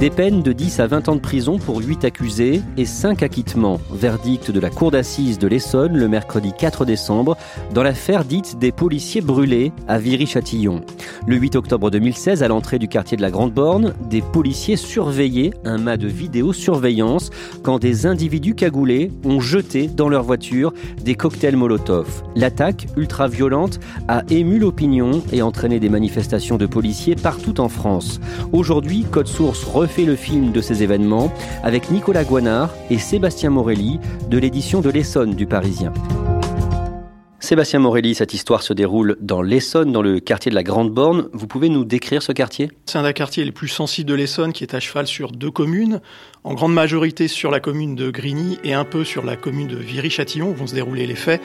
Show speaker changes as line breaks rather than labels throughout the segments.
Des peines de 10 à 20 ans de prison pour 8 accusés et 5 acquittements. Verdict de la cour d'assises de l'Essonne le mercredi 4 décembre dans l'affaire dite des policiers brûlés à Viry-Châtillon. Le 8 octobre 2016, à l'entrée du quartier de la Grande Borne, des policiers surveillaient un mât de vidéosurveillance quand des individus cagoulés ont jeté dans leur voiture des cocktails Molotov. L'attaque ultra-violente a ému l'opinion et entraîné des manifestations de policiers partout en France. Aujourd'hui, Code Source fait le film de ces événements avec Nicolas Guanard et Sébastien Morelli de l'édition de l'Essonne du Parisien. Sébastien Morelli, cette histoire se déroule dans l'Essonne, dans le quartier de la Grande Borne. Vous pouvez nous décrire ce quartier?
C'est un des quartiers les plus sensibles de l'Essonne qui est à cheval sur deux communes, en grande majorité sur la commune de Grigny et un peu sur la commune de Viry-Châtillon où vont se dérouler les faits.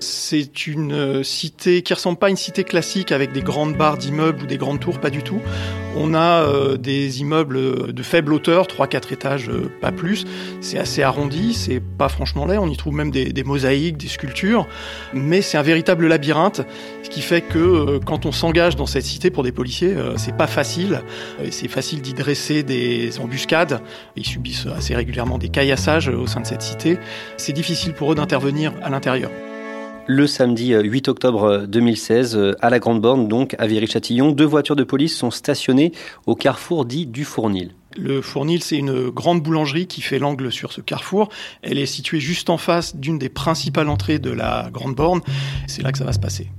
C'est une euh, cité qui ressemble pas à une cité classique avec des grandes barres d'immeubles ou des grandes tours, pas du tout. On a euh, des immeubles de faible hauteur, 3-4 étages, euh, pas plus. C'est assez arrondi, c'est pas franchement laid, on y trouve même des, mosaïques, des sculptures. Mais c'est un véritable labyrinthe, ce qui fait que euh, quand on s'engage dans cette cité pour des policiers, c'est pas facile. c'est facile d'y dresser des embuscades. Ils subissent assez régulièrement des caillassages au sein de cette cité. C'est difficile pour eux d'intervenir à l'intérieur
le samedi 8 octobre 2016 à la Grande Borne, donc à Viry-Châtillon. Deux voitures de police sont stationnées au carrefour dit du Fournil.
Le Fournil, c'est une grande boulangerie qui fait l'angle sur ce carrefour. Elle est située juste en face d'une des principales entrées de la Grande Borne. C'est là que ça va se passer.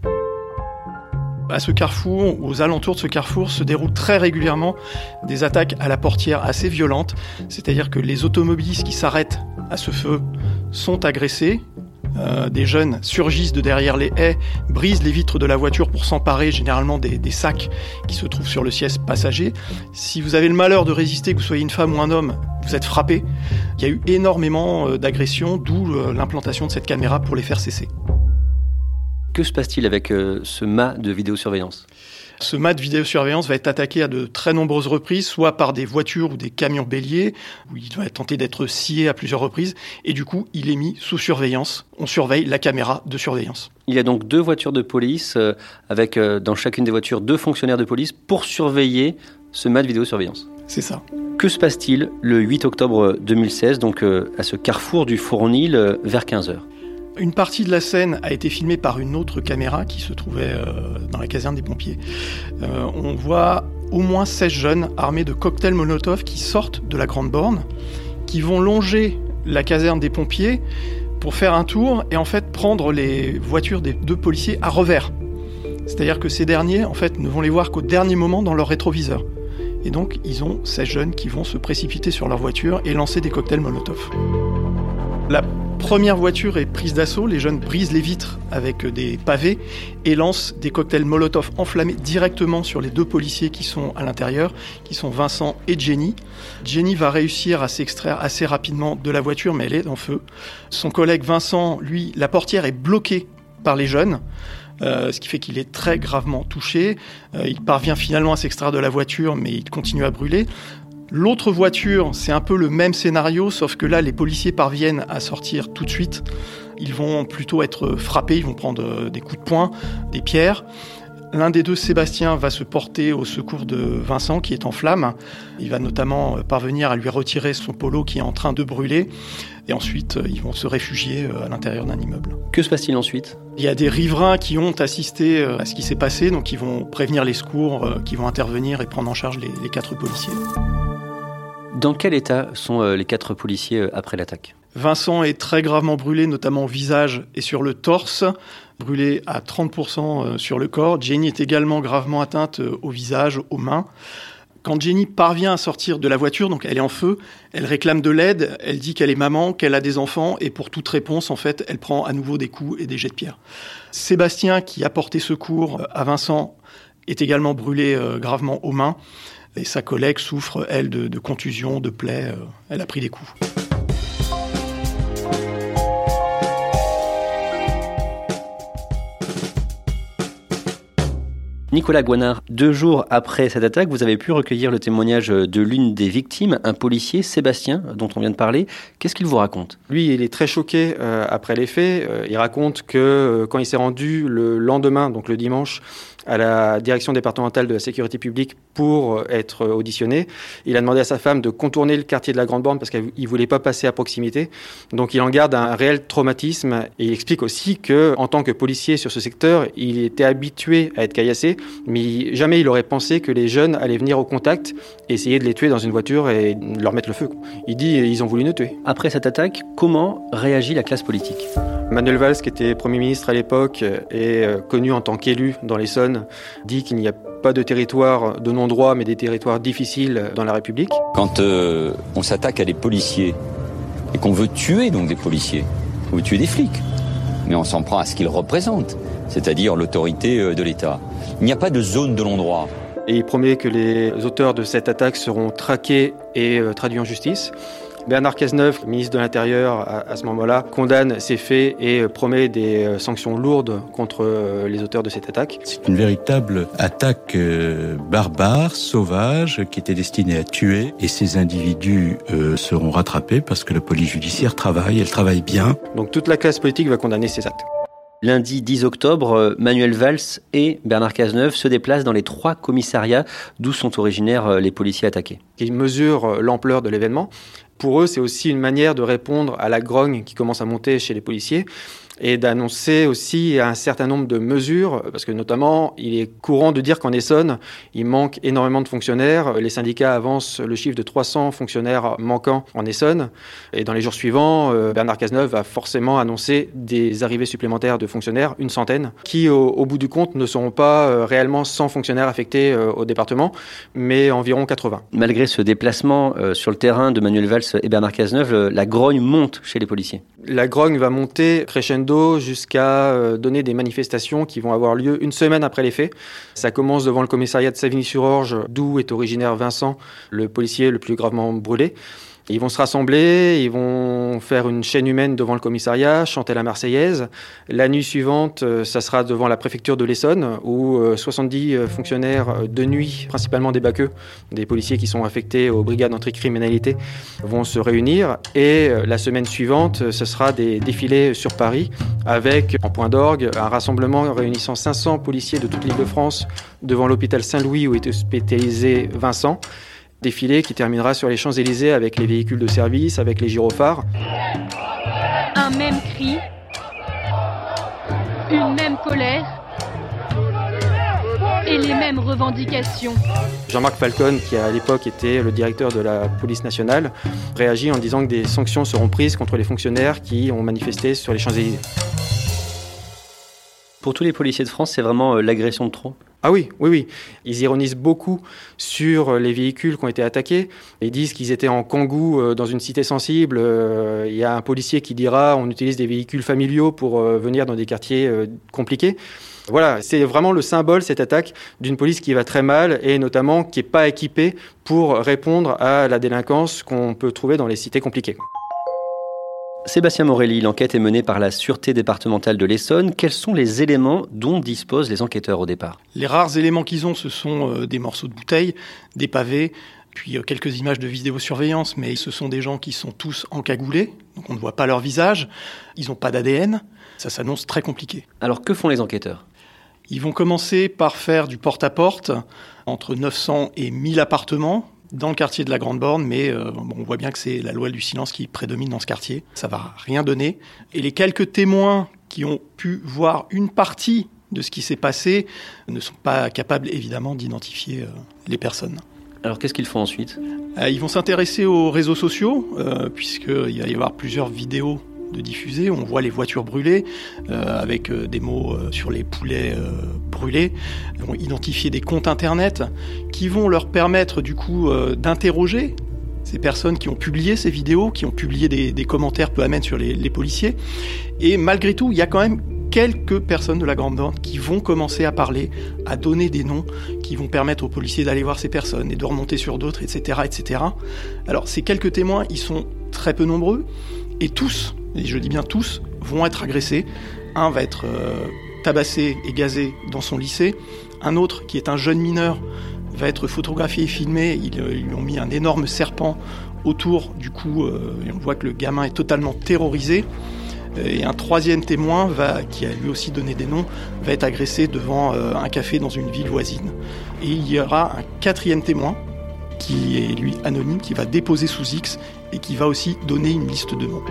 À ce carrefour, aux alentours de ce carrefour, se déroulent très régulièrement des attaques à la portière assez violentes. C'est-à-dire que les automobilistes qui s'arrêtent à ce feu sont agressés, euh, des jeunes surgissent de derrière les haies, brisent les vitres de la voiture pour s'emparer généralement des, sacs qui se trouvent sur le siège passager. Si vous avez le malheur de résister, que vous soyez une femme ou un homme, vous êtes frappé. Il y a eu énormément euh, d'agressions, d'où euh, l'implantation de cette caméra pour les faire cesser.
Que se passe-t-il avec ce mât de vidéosurveillance?
Ce mat de vidéosurveillance va être attaqué à de très nombreuses reprises, soit par des voitures ou des camions béliers, où il va tenter d'être scié à plusieurs reprises, et du coup, il est mis sous surveillance. On surveille la caméra de surveillance.
Il y a donc deux voitures de police, euh, avec euh, dans chacune des voitures deux fonctionnaires de police pour surveiller ce mat de vidéosurveillance.
C'est ça.
Que se passe-t-il le 8 octobre 2016, donc euh, à ce carrefour du Fournil, vers 15h
une partie de la scène a été filmée par une autre caméra qui se trouvait euh, dans la caserne des pompiers. Euh, on voit au moins 16 jeunes armés de cocktails Molotov qui sortent de la grande borne, qui vont longer la caserne des pompiers pour faire un tour et en fait prendre les voitures des deux policiers à revers. C'est-à-dire que ces derniers en fait ne vont les voir qu'au dernier moment dans leur rétroviseur. Et donc ils ont 16 jeunes qui vont se précipiter sur leur voiture et lancer des cocktails Molotov. Première voiture est prise d'assaut, les jeunes brisent les vitres avec des pavés et lancent des cocktails Molotov enflammés directement sur les deux policiers qui sont à l'intérieur, qui sont Vincent et Jenny. Jenny va réussir à s'extraire assez rapidement de la voiture, mais elle est en feu. Son collègue Vincent, lui, la portière est bloquée par les jeunes. Euh, ce qui fait qu'il est très gravement touché. Euh, il parvient finalement à s'extraire de la voiture, mais il continue à brûler. L'autre voiture, c'est un peu le même scénario, sauf que là, les policiers parviennent à sortir tout de suite. Ils vont plutôt être frappés, ils vont prendre euh, des coups de poing, des pierres. L'un des deux, Sébastien, va se porter au secours de Vincent qui est en flammes. Il va notamment parvenir à lui retirer son polo qui est en train de brûler. Et ensuite, ils vont se réfugier à l'intérieur d'un immeuble.
Que se passe-t-il ensuite?
Il y a des riverains qui ont assisté à ce qui s'est passé, donc ils vont prévenir les secours, qui vont intervenir et prendre en charge les, les quatre policiers.
Dans quel état sont les quatre policiers après l'attaque?
Vincent est très gravement brûlé, notamment au visage et sur le torse, brûlé à 30% sur le corps. Jenny est également gravement atteinte au visage, aux mains. Quand Jenny parvient à sortir de la voiture, donc elle est en feu, elle réclame de l'aide, elle dit qu'elle est maman, qu'elle a des enfants, et pour toute réponse, en fait, elle prend à nouveau des coups et des jets de pierre. Sébastien, qui a porté secours à Vincent, est également brûlé gravement aux mains. Et sa collègue souffre, elle, de, de contusions, de plaies. Elle a pris des coups.
Nicolas Guanard, deux jours après cette attaque, vous avez pu recueillir le témoignage de l'une des victimes, un policier, Sébastien, dont on vient de parler. Qu'est-ce qu'il vous raconte?
Lui, il est très choqué euh, après les faits. Euh, il raconte que euh, quand il s'est rendu le lendemain, donc le dimanche, à la direction départementale de la sécurité publique pour être auditionné. Il a demandé à sa femme de contourner le quartier de la Grande Borne parce qu'il voulait pas passer à proximité. Donc il en garde un réel traumatisme et il explique aussi que en tant que policier sur ce secteur, il était habitué à être caillassé, mais jamais il aurait pensé que les jeunes allaient venir au contact, essayer de les tuer dans une voiture et leur mettre le feu. Il dit ils ont voulu nous tuer.
Après cette attaque, comment réagit la classe politique?
Manuel Valls, qui était Premier ministre à l'époque et connu en tant qu'élu dans l'Essonne, dit qu'il n'y a pas de territoire de non-droit, mais des territoires difficiles dans la République.
Quand euh, on s'attaque à des policiers et qu'on veut tuer donc des policiers, on veut tuer des flics, mais on s'en prend à ce qu'ils représentent, c'est-à-dire l'autorité de l'État. Il n'y a pas de zone de non-droit.
Et il promet que les auteurs de cette attaque seront traqués et euh, traduits en justice. Bernard Cazeneuve, ministre de l'Intérieur à, à, ce moment-là, condamne ces faits et promet des sanctions lourdes contre les auteurs de cette attaque.
C'est une véritable attaque euh, barbare, sauvage, qui était destinée à tuer. Et ces individus euh, seront rattrapés parce que la police judiciaire travaille, elle travaille bien.
Donc toute la classe politique va condamner ces actes.
Lundi 10 octobre, Manuel Valls et Bernard Cazeneuve se déplacent dans les trois commissariats d'où sont originaires les policiers attaqués.
Ils mesurent l'ampleur de l'événement. Pour eux, c'est aussi une manière de répondre à la grogne qui commence à monter chez les policiers et d'annoncer aussi un certain nombre de mesures, parce que notamment, il est courant de dire qu'en Essonne, il manque énormément de fonctionnaires. Les syndicats avancent le chiffre de 300 fonctionnaires manquants en Essonne. Et dans les jours suivants, Bernard Cazeneuve va forcément annoncer des arrivées supplémentaires de fonctionnaires, une centaine, qui au, au bout du compte ne seront pas réellement 100 fonctionnaires affectés au département, mais environ 80.
Malgré ce déplacement sur le terrain de Manuel Valls et Bernard Cazeneuve, la grogne monte chez les policiers.
La grogne va monter crescendo jusqu'à donner des manifestations qui vont avoir lieu une semaine après les faits. Ça commence devant le commissariat de Savigny-sur-Orge, d'où est originaire Vincent, le policier le plus gravement brûlé. Ils vont se rassembler, ils vont faire une chaîne humaine devant le commissariat, chanter la Marseillaise. La nuit suivante, ça sera devant la préfecture de l'Essonne, où 70 fonctionnaires de nuit, principalement des baqueux, des policiers qui sont affectés aux brigades anticriminalité, vont se réunir. Et la semaine suivante, ce sera des défilés sur Paris, avec en point d'orgue un rassemblement réunissant 500 policiers de toute l'île de France devant l'hôpital Saint-Louis où est hospitalisé Vincent défilé qui terminera sur les Champs-Élysées avec les véhicules de service, avec les gyrophares.
Un même cri, une même colère et les mêmes revendications.
Jean-Marc Falcon, qui à l'époque était le directeur de la police nationale, réagit en disant que des sanctions seront prises contre les fonctionnaires qui ont manifesté sur les Champs-Élysées.
Pour tous les policiers de France, c'est vraiment l'agression de trop?
Ah oui, oui, oui. Ils ironisent beaucoup sur les véhicules qui ont été attaqués. Ils disent qu'ils étaient en Kangoo dans une cité sensible. Il y a un policier qui dira on utilise des véhicules familiaux pour venir dans des quartiers compliqués. Voilà, c'est vraiment le symbole, cette attaque, d'une police qui va très mal et notamment qui n'est pas équipée pour répondre à la délinquance qu'on peut trouver dans les cités compliquées.
Sébastien Morelli, l'enquête est menée par la Sûreté départementale de l'Essonne. Quels sont les éléments dont disposent les enquêteurs au départ?
Les rares éléments qu'ils ont, ce sont euh, des morceaux de bouteilles, des pavés, puis euh, quelques images de vidéosurveillance, mais ce sont des gens qui sont tous encagoulés, donc on ne voit pas leur visage, ils n'ont pas d'ADN, ça s'annonce très compliqué.
Alors que font les enquêteurs?
Ils vont commencer par faire du porte-à-porte entre 900 et 1000 appartements dans le quartier de la Grande Borne, mais euh, bon, on voit bien que c'est la loi du silence qui prédomine dans ce quartier. Ça va rien donner. Et les quelques témoins qui ont pu voir une partie de ce qui s'est passé ne sont pas capables évidemment d'identifier euh, les personnes.
Alors qu'est-ce qu'ils font ensuite?
Euh, Ils vont s'intéresser aux réseaux sociaux, puisqu'il va y avoir plusieurs vidéos de diffuser. On voit les voitures brûlées euh, avec euh, des mots euh, sur les poulets brûlés. Ils vont identifier des comptes internet qui vont leur permettre du coup d'interroger ces personnes qui ont publié ces vidéos, qui ont publié des, commentaires peu amènes sur les, policiers. Et malgré tout, il y a quand même quelques personnes de la Grande Borne qui vont commencer à parler, à donner des noms, qui vont permettre aux policiers d'aller voir ces personnes et de remonter sur d'autres, etc., etc. Alors ces quelques témoins, ils sont très peu nombreux et tous, et je dis bien tous, vont être agressés. Un va être euh, tabassé et gazé dans son lycée. Un autre, qui est un jeune mineur, va être photographié et filmé. Ils, euh, lui ont mis un énorme serpent autour. Du coup, euh, on voit que le gamin est totalement terrorisé. Et un troisième témoin, qui a lui aussi donné des noms, va être agressé devant un café dans une ville voisine. Et il y aura un quatrième témoin, qui est lui anonyme, qui va déposer sous X et qui va aussi donner une liste de noms.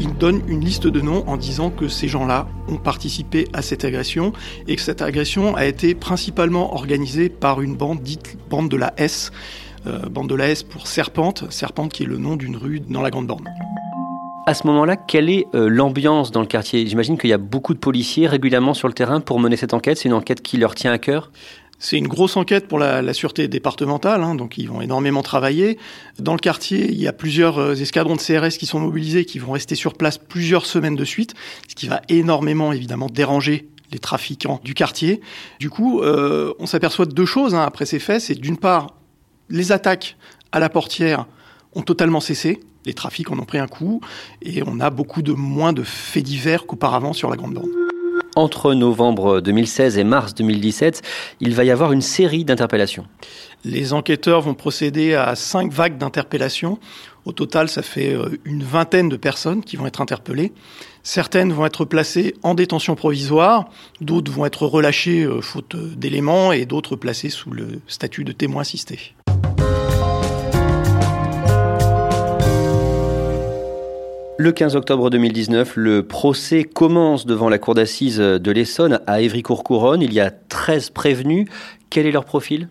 Il donne une liste de noms en disant que ces gens-là ont participé à cette agression et que cette agression a été principalement organisée par une bande dite bande de la S, euh, bande de la S pour Serpente, Serpente qui est le nom d'une rue dans la Grande Borne.
À ce moment-là, quelle est euh, l'ambiance dans le quartier? J'imagine qu'il y a beaucoup de policiers régulièrement sur le terrain pour mener cette enquête. C'est une enquête qui leur tient à cœur?
C'est une grosse enquête pour la, sûreté départementale, hein, donc ils vont énormément travailler. Dans le quartier, il y a plusieurs euh, escadrons de CRS qui sont mobilisés, qui vont rester sur place plusieurs semaines de suite, ce qui va énormément évidemment déranger les trafiquants du quartier. Du coup, euh, on s'aperçoit de deux choses hein, après ces faits. C'est d'une part, les attaques à la portière ont totalement cessé. Les trafics en ont pris un coup et on a beaucoup de moins de faits divers qu'auparavant sur la Grande Borne.
Entre novembre 2016 et mars 2017, il va y avoir une série d'interpellations.
Les enquêteurs vont procéder à cinq vagues d'interpellations. Au total, ça fait euh, une vingtaine de personnes qui vont être interpellées. Certaines vont être placées en détention provisoire, d'autres vont être relâchées euh, faute d'éléments et d'autres placées sous le statut de témoin assisté.
Le 15 octobre 2019, le procès commence devant la cour d'assises de l'Essonne à Évry-Courcouronne. Il y a 13 prévenus. Quel est leur profil?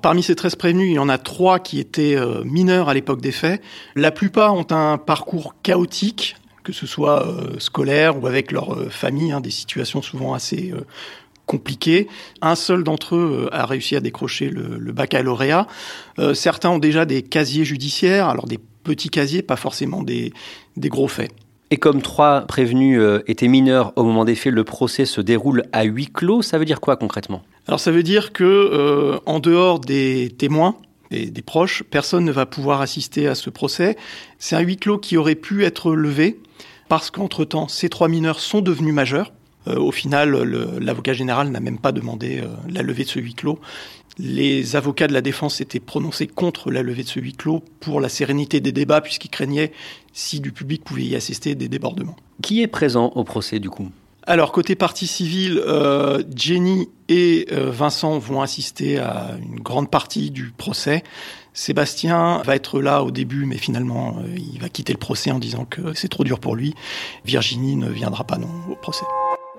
Parmi ces 13 prévenus, il y en a trois qui étaient euh, mineurs à l'époque des faits. La plupart ont un parcours chaotique, que ce soit euh, scolaire ou avec leur euh, famille, hein, des situations souvent assez compliquées. Un seul d'entre eux a réussi à décrocher le, baccalauréat. Certains ont déjà des casiers judiciaires, alors des petits casiers, pas forcément des, des gros faits.
Et comme trois prévenus euh, étaient mineurs au moment des faits, le procès se déroule à huis clos. Ça veut dire quoi concrètement?
Alors ça veut dire que euh, en dehors des témoins et des proches, personne ne va pouvoir assister à ce procès. C'est un huis clos qui aurait pu être levé parce qu'entre-temps, ces trois mineurs sont devenus majeurs. Euh, au final, l'avocat général n'a même pas demandé euh, la levée de ce huis clos. Les avocats de la défense s'étaient prononcés contre la levée de ce huis clos pour la sérénité des débats, puisqu'ils craignaient, si du public pouvait y assister, des débordements.
Qui est présent au procès du coup?
Alors, côté partie civile, euh, Jenny et euh, Vincent vont assister à une grande partie du procès. Sébastien va être là au début, mais finalement, euh, il va quitter le procès en disant que c'est trop dur pour lui. Virginie ne viendra pas non au procès.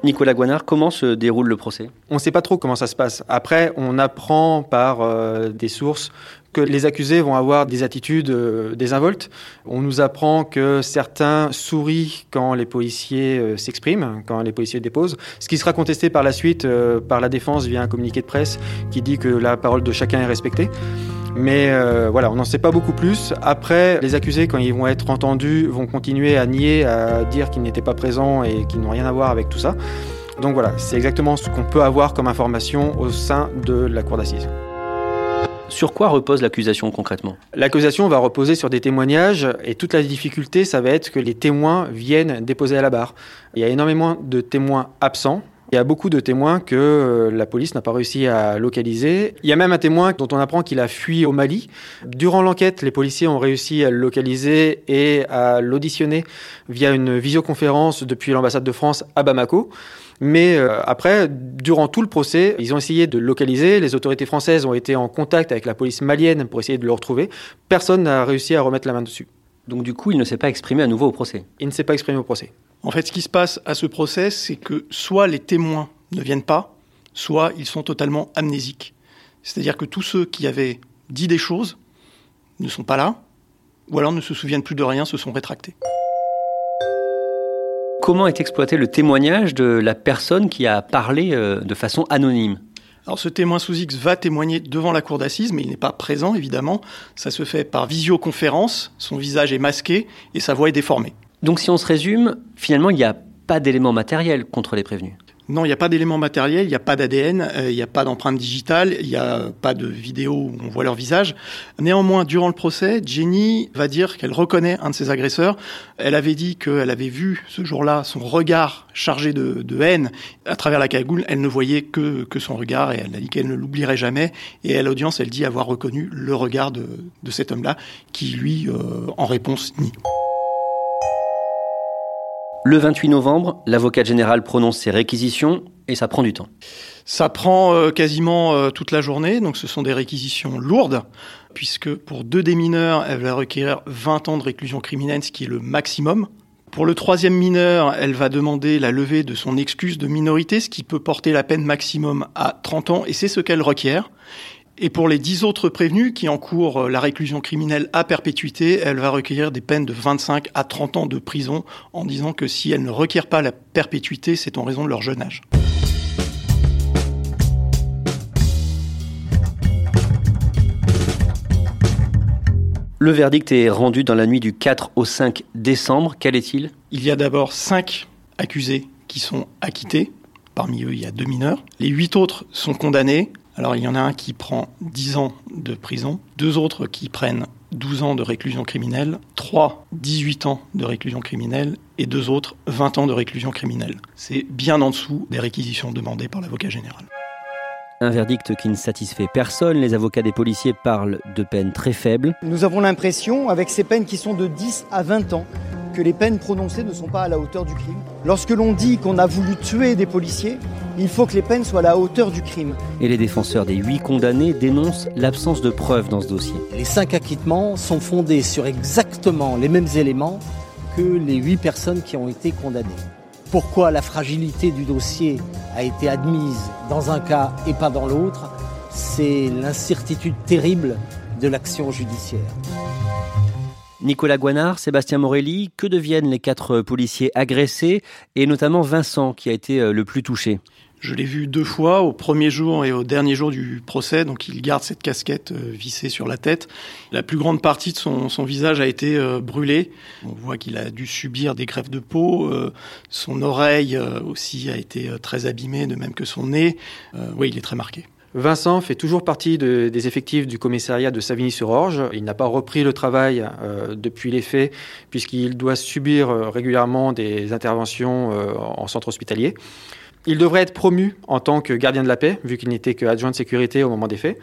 Nicolas Guanard, comment se déroule le procès?
On ne sait pas trop comment ça se passe. Après, on apprend par euh, des sources que les accusés vont avoir des attitudes euh, désinvoltes. On nous apprend que certains sourient quand les policiers euh, s'expriment, quand les policiers déposent, ce qui sera contesté par la suite par la défense via un communiqué de presse qui dit que la parole de chacun est respectée. Mais euh, voilà, on n'en sait pas beaucoup plus. Après, les accusés, quand ils vont être entendus, vont continuer à nier, à dire qu'ils n'étaient pas présents et qu'ils n'ont rien à voir avec tout ça. Donc voilà, c'est exactement ce qu'on peut avoir comme information au sein de la cour d'assises.
Sur quoi repose l'accusation concrètement?
L'accusation va reposer sur des témoignages et toute la difficulté, ça va être que les témoins viennent déposer à la barre. Il y a énormément de témoins absents. Il y a beaucoup de témoins que euh, la police n'a pas réussi à localiser. Il y a même un témoin dont on apprend qu'il a fui au Mali. Durant l'enquête, les policiers ont réussi à le localiser et à l'auditionner via une visioconférence depuis l'ambassade de France à Bamako. Mais euh, après, durant tout le procès, ils ont essayé de le localiser. Les autorités françaises ont été en contact avec la police malienne pour essayer de le retrouver. Personne n'a réussi à remettre la main dessus.
Donc du coup, il ne s'est pas exprimé à nouveau au procès.
Il ne s'est pas exprimé au procès.
En fait, ce qui se passe à ce procès, c'est que soit les témoins ne viennent pas, soit ils sont totalement amnésiques. C'est-à-dire que tous ceux qui avaient dit des choses ne sont pas là, ou alors ne se souviennent plus de rien, se sont rétractés.
Comment est exploité le témoignage de la personne qui a parlé euh, de façon anonyme?
Alors ce témoin sous X va témoigner devant la cour d'assises, mais il n'est pas présent évidemment. Ça se fait par visioconférence, son visage est masqué et sa voix est déformée.
Donc si on se résume, finalement il n'y a pas d'éléments matériels contre les prévenus.
Non, il n'y a pas d'éléments matériels, il n'y a pas d'ADN, euh, il n'y a pas d'empreinte digitale, il n'y a pas de vidéo où on voit leur visage. Néanmoins, durant le procès, Jenny va dire qu'elle reconnaît un de ses agresseurs. Elle avait dit qu'elle avait vu ce jour-là son regard chargé de, haine à travers la cagoule. Elle ne voyait que, que son regard et elle a dit qu'elle ne l'oublierait jamais. Et à l'audience, elle dit avoir reconnu le regard de, de cet homme-là qui, lui, euh, en réponse, nie.
Le 28 novembre, l'avocat général prononce ses réquisitions et ça prend du temps.
Ça prend euh, quasiment euh, toute la journée, donc ce sont des réquisitions lourdes, puisque pour deux des mineurs, elle va requérir 20 ans de réclusion criminelle, ce qui est le maximum. Pour le troisième mineur, elle va demander la levée de son excuse de minorité, ce qui peut porter la peine maximum à 30 ans, et c'est ce qu'elle requiert. Et pour les dix autres prévenus qui encourent euh, la réclusion criminelle à perpétuité, elle va recueillir des peines de 25 à 30 ans de prison en disant que si elle ne requiert pas la perpétuité, c'est en raison de leur jeune âge.
Le verdict est rendu dans la nuit du 4 au 5 décembre. Quel est-il?
Il y a d'abord cinq accusés qui sont acquittés. Parmi eux, il y a deux mineurs. Les huit autres sont condamnés alors il y en a un qui prend 10 ans de prison, deux autres qui prennent 12 ans de réclusion criminelle, trois 18 ans de réclusion criminelle et deux autres 20 ans de réclusion criminelle. C'est bien en dessous des réquisitions demandées par l'avocat général.
Un verdict qui ne satisfait personne. Les avocats des policiers parlent de peines très faibles.
Nous avons l'impression, avec ces peines qui sont de 10 à 20 ans, que les peines prononcées ne sont pas à la hauteur du crime. Lorsque l'on dit qu'on a voulu tuer des policiers, il faut que les peines soient à la hauteur du crime.
Et les défenseurs des huit condamnés dénoncent l'absence de preuves dans ce dossier.
Les cinq acquittements sont fondés sur exactement les mêmes éléments que les huit personnes qui ont été condamnées. Pourquoi la fragilité du dossier a été admise dans un cas et pas dans l'autre? C'est l'incertitude terrible de l'action judiciaire.
Nicolas Guanard, Sébastien Morelli, que deviennent les quatre policiers agressés et notamment Vincent qui a été euh, le plus touché?
Je l'ai vu deux fois, au premier jour et au dernier jour du procès, donc il garde cette casquette euh, vissée sur la tête. La plus grande partie de son, visage a été euh, brûlée. On voit qu'il a dû subir des greffes de peau. son oreille aussi a été très abîmée, de même que son nez. oui, il est très marqué.
Vincent fait toujours partie des effectifs du commissariat de Savigny-sur-Orge. Il n'a pas repris le travail euh, depuis les faits, puisqu'il doit subir euh, régulièrement des interventions euh, en centre hospitalier. Il devrait être promu en tant que gardien de la paix, vu qu'il n'était qu'adjoint de sécurité au moment des faits.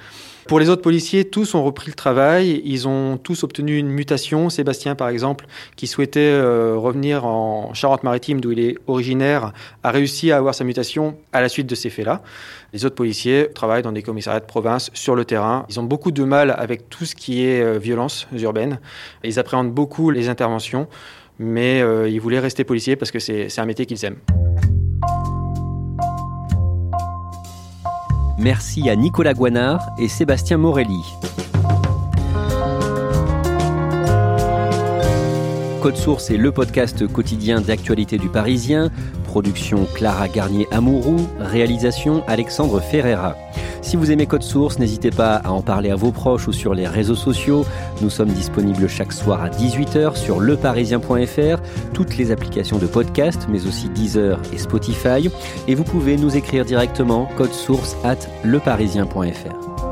Pour les autres policiers, tous ont repris le travail, ils ont tous obtenu une mutation. Sébastien, par exemple, qui souhaitait euh, revenir en Charente-Maritime, d'où il est originaire, a réussi à avoir sa mutation à la suite de ces faits-là. Les autres policiers travaillent dans des commissariats de province, sur le terrain. Ils ont beaucoup de mal avec tout ce qui est euh, violence urbaine. Ils appréhendent beaucoup les interventions, mais euh, ils voulaient rester policiers parce que c'est un métier qu'ils aiment.
Merci à Nicolas Guanard et Sébastien Morelli. Code Source est le podcast quotidien d'actualité du Parisien. Production Clara Garnier-Amouroux. Réalisation Alexandre Ferreira. Si vous aimez Code Source, n'hésitez pas à en parler à vos proches ou sur les réseaux sociaux. Nous sommes disponibles chaque soir à 18h sur leparisien.fr, toutes les applications de podcast, mais aussi Deezer et Spotify. Et vous pouvez nous écrire directement code source at leparisien.fr.